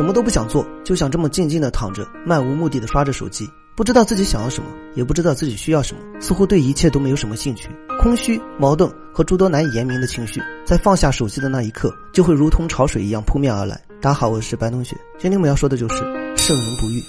什么都不想做，就想这么静静的躺着，漫无目的的刷着手机，不知道自己想要什么，也不知道自己需要什么，似乎对一切都没有什么兴趣。空虚、矛盾和诸多难以言明的情绪，在放下手机的那一刻，就会如同潮水一样扑面而来。大家好，我是白同学，今天我们要说的就是圣人不遇。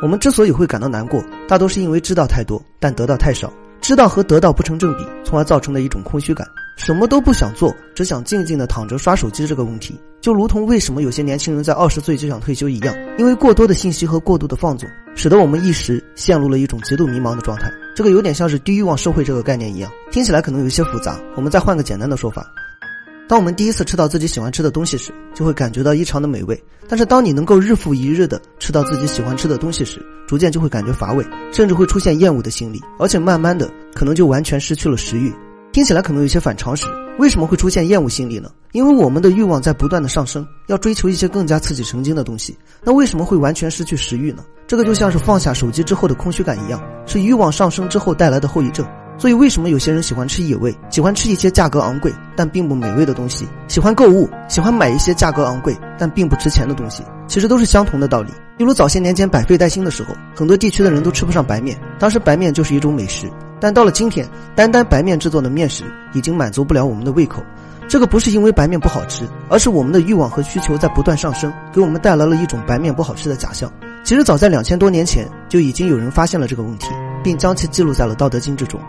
我们之所以会感到难过，大多是因为知道太多，但得到太少。知道和得到不成正比，从而造成的一种空虚感，什么都不想做，只想静静的躺着刷手机。这个问题，就如同为什么有些年轻人在二十岁就想退休一样，因为过多的信息和过度的放纵，使得我们一时陷入了一种极度迷茫的状态。这个有点像是低欲望社会这个概念一样，听起来可能有些复杂。我们再换个简单的说法。当我们第一次吃到自己喜欢吃的东西时，就会感觉到异常的美味。但是，当你能够日复一日的吃到自己喜欢吃的东西时，逐渐就会感觉乏味，甚至会出现厌恶的心理，而且慢慢的可能就完全失去了食欲。听起来可能有些反常识，为什么会出现厌恶心理呢？因为我们的欲望在不断的上升，要追求一些更加刺激神经的东西。那为什么会完全失去食欲呢？这个就像是放下手机之后的空虚感一样，是欲望上升之后带来的后遗症。所以，为什么有些人喜欢吃野味，喜欢吃一些价格昂贵但并不美味的东西，喜欢购物，喜欢买一些价格昂贵但并不值钱的东西？其实都是相同的道理。例如早些年间百废待兴的时候，很多地区的人都吃不上白面，当时白面就是一种美食。但到了今天，单单白面制作的面食已经满足不了我们的胃口。这个不是因为白面不好吃，而是我们的欲望和需求在不断上升，给我们带来了一种白面不好吃的假象。其实早在两千多年前就已经有人发现了这个问题，并将其记录在了《道德经》之中。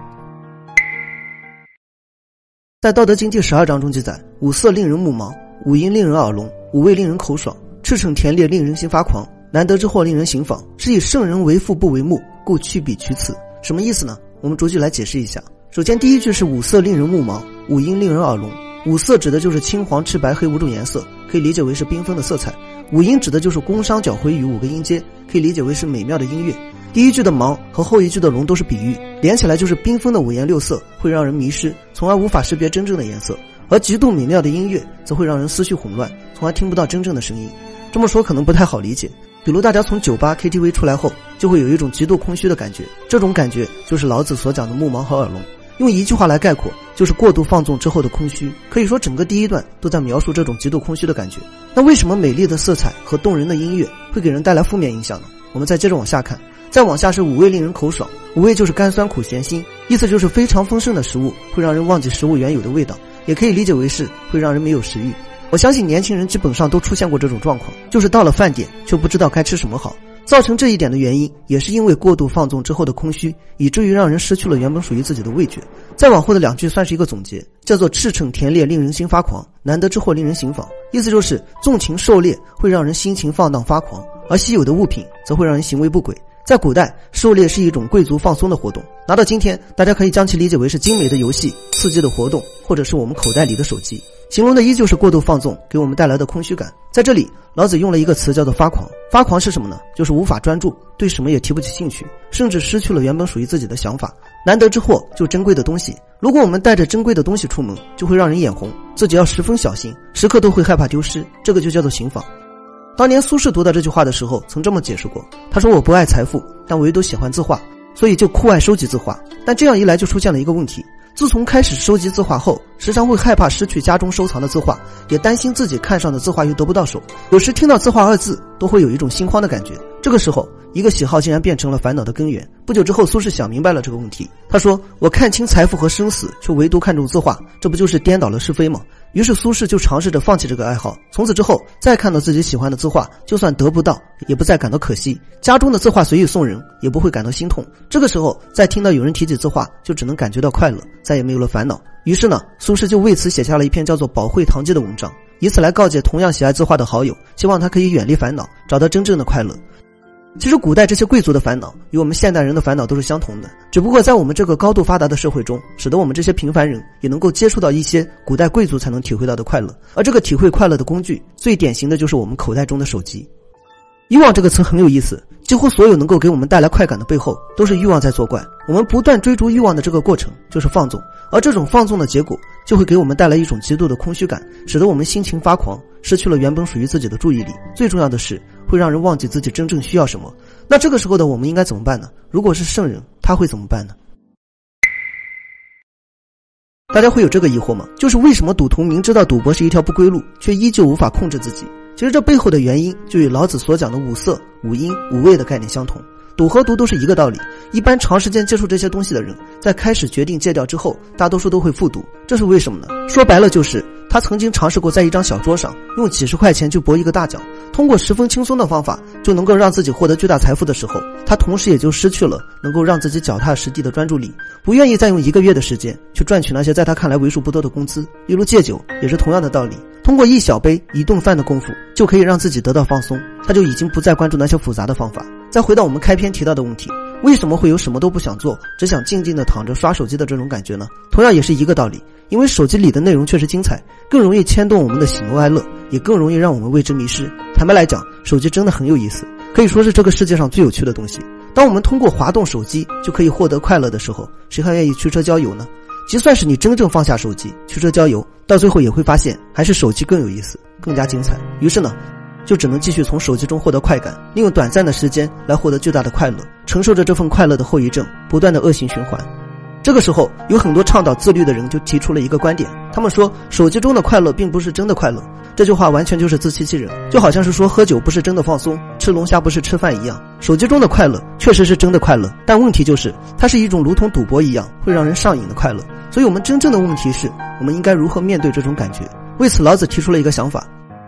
在《道德经》第十二章中记载：“五色令人目盲，五音令人耳聋，五味令人口爽，赤诚田猎令人心发狂，难得之货令人行妨。是以圣人为父不为目，故去彼取此。”什么意思呢？我们逐句来解释一下。首先，第一句是“五色令人目盲，五音令人耳聋”。五色指的就是青、黄、赤、白、黑五种颜色，可以理解为是缤纷的色彩；五音指的就是宫商角徵羽五个音阶，可以理解为是美妙的音乐。第一句的盲和后一句的聋都是比喻，连起来就是缤纷的五颜六色会让人迷失，从而无法识别真正的颜色；而极度美妙的音乐则会让人思绪混乱，从而听不到真正的声音。这么说可能不太好理解，比如大家从酒吧、KTV 出来后，就会有一种极度空虚的感觉，这种感觉就是老子所讲的目盲和耳聋。用一句话来概括，就是过度放纵之后的空虚。可以说，整个第一段都在描述这种极度空虚的感觉。那为什么美丽的色彩和动人的音乐会给人带来负面影响呢？我们再接着往下看。再往下是五味令人口爽，五味就是甘酸苦咸辛，意思就是非常丰盛的食物会让人忘记食物原有的味道，也可以理解为是会让人没有食欲。我相信年轻人基本上都出现过这种状况，就是到了饭点却不知道该吃什么好。造成这一点的原因，也是因为过度放纵之后的空虚，以至于让人失去了原本属于自己的味觉。再往后的两句算是一个总结，叫做“赤诚田猎令人心发狂，难得之货令人行妨”，意思就是纵情狩猎会让人心情放荡发狂，而稀有的物品则会让人行为不轨。在古代，狩猎是一种贵族放松的活动。拿到今天，大家可以将其理解为是精美的游戏、刺激的活动，或者是我们口袋里的手机。形容的依旧是过度放纵给我们带来的空虚感。在这里，老子用了一个词叫做“发狂”。发狂是什么呢？就是无法专注，对什么也提不起兴趣，甚至失去了原本属于自己的想法。难得之货就珍贵的东西，如果我们带着珍贵的东西出门，就会让人眼红，自己要十分小心，时刻都会害怕丢失。这个就叫做行妨。当年苏轼读到这句话的时候，曾这么解释过：“他说我不爱财富，但唯独喜欢字画，所以就酷爱收集字画。但这样一来，就出现了一个问题：自从开始收集字画后，时常会害怕失去家中收藏的字画，也担心自己看上的字画又得不到手。有时听到字画二字，都会有一种心慌的感觉。这个时候，一个喜好竟然变成了烦恼的根源。不久之后，苏轼想明白了这个问题。他说：我看清财富和生死，却唯独看重字画，这不就是颠倒了是非吗？”于是苏轼就尝试着放弃这个爱好。从此之后，再看到自己喜欢的字画，就算得不到，也不再感到可惜。家中的字画随意送人，也不会感到心痛。这个时候，再听到有人提起字画，就只能感觉到快乐，再也没有了烦恼。于是呢，苏轼就为此写下了一篇叫做《宝会堂记》的文章，以此来告诫同样喜爱字画的好友，希望他可以远离烦恼，找到真正的快乐。其实，古代这些贵族的烦恼与我们现代人的烦恼都是相同的，只不过在我们这个高度发达的社会中，使得我们这些平凡人也能够接触到一些古代贵族才能体会到的快乐。而这个体会快乐的工具，最典型的就是我们口袋中的手机。欲望这个词很有意思，几乎所有能够给我们带来快感的背后，都是欲望在作怪。我们不断追逐欲望的这个过程，就是放纵，而这种放纵的结果，就会给我们带来一种极度的空虚感，使得我们心情发狂，失去了原本属于自己的注意力。最重要的是，会让人忘记自己真正需要什么。那这个时候的我们应该怎么办呢？如果是圣人，他会怎么办呢？大家会有这个疑惑吗？就是为什么赌徒明知道赌博是一条不归路，却依旧无法控制自己？其实这背后的原因就与老子所讲的五色、五音、五味的概念相同。赌和毒都是一个道理。一般长时间接触这些东西的人，在开始决定戒掉之后，大多数都会复赌。这是为什么呢？说白了就是。他曾经尝试过在一张小桌上用几十块钱去博一个大奖，通过十分轻松的方法就能够让自己获得巨大财富的时候，他同时也就失去了能够让自己脚踏实地的专注力，不愿意再用一个月的时间去赚取那些在他看来为数不多的工资。例如戒酒也是同样的道理，通过一小杯一顿饭的功夫就可以让自己得到放松，他就已经不再关注那些复杂的方法。再回到我们开篇提到的问题。为什么会有什么都不想做，只想静静的躺着刷手机的这种感觉呢？同样也是一个道理，因为手机里的内容确实精彩，更容易牵动我们的喜怒哀乐，也更容易让我们为之迷失。坦白来讲，手机真的很有意思，可以说是这个世界上最有趣的东西。当我们通过滑动手机就可以获得快乐的时候，谁还愿意驱车郊游呢？就算是你真正放下手机驱车郊游，到最后也会发现还是手机更有意思，更加精彩。于是呢？就只能继续从手机中获得快感，利用短暂的时间来获得巨大的快乐，承受着这份快乐的后遗症，不断的恶性循环。这个时候，有很多倡导自律的人就提出了一个观点，他们说手机中的快乐并不是真的快乐。这句话完全就是自欺欺人，就好像是说喝酒不是真的放松，吃龙虾不是吃饭一样。手机中的快乐确实是真的快乐，但问题就是它是一种如同赌博一样会让人上瘾的快乐。所以，我们真正的问题是我们应该如何面对这种感觉？为此，老子提出了一个想法。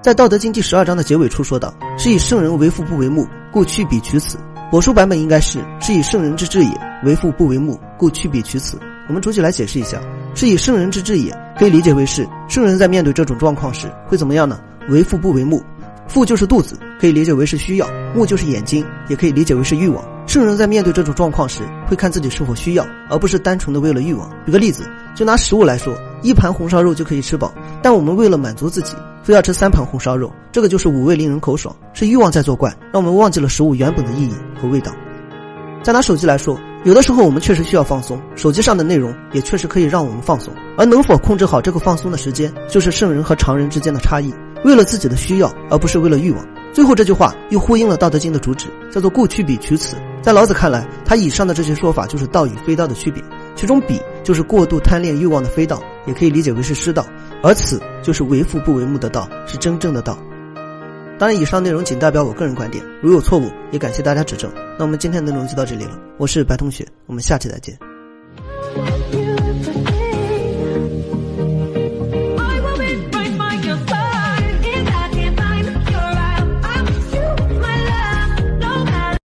在《道德经》第十二章的结尾处说道：“是以圣人为父不为目，故去彼取此。”我书版本应该是“是以圣人之治也，为父不为目，故去彼取此。”我们逐句来解释一下：“是以圣人之治也”可以理解为是圣人在面对这种状况时会怎么样呢？为父不为目，父就是肚子，可以理解为是需要；目就是眼睛，也可以理解为是欲望。圣人在面对这种状况时，会看自己是否需要，而不是单纯的为了欲望。举个例子，就拿食物来说，一盘红烧肉就可以吃饱，但我们为了满足自己，非要吃三盘红烧肉，这个就是五味令人口爽，是欲望在作怪，让我们忘记了食物原本的意义和味道。再拿手机来说，有的时候我们确实需要放松，手机上的内容也确实可以让我们放松，而能否控制好这个放松的时间，就是圣人和常人之间的差异。为了自己的需要，而不是为了欲望。最后这句话又呼应了《道德经》的主旨，叫做“故去彼取此”。在老子看来，他以上的这些说法就是道与非道的区别。其中“彼”就是过度贪恋欲望的非道，也可以理解为是失道；而“此”就是为父不为目的道，是真正的道。当然，以上内容仅代表我个人观点，如有错误，也感谢大家指正。那我们今天的内容就到这里了，我是白同学，我们下期再见。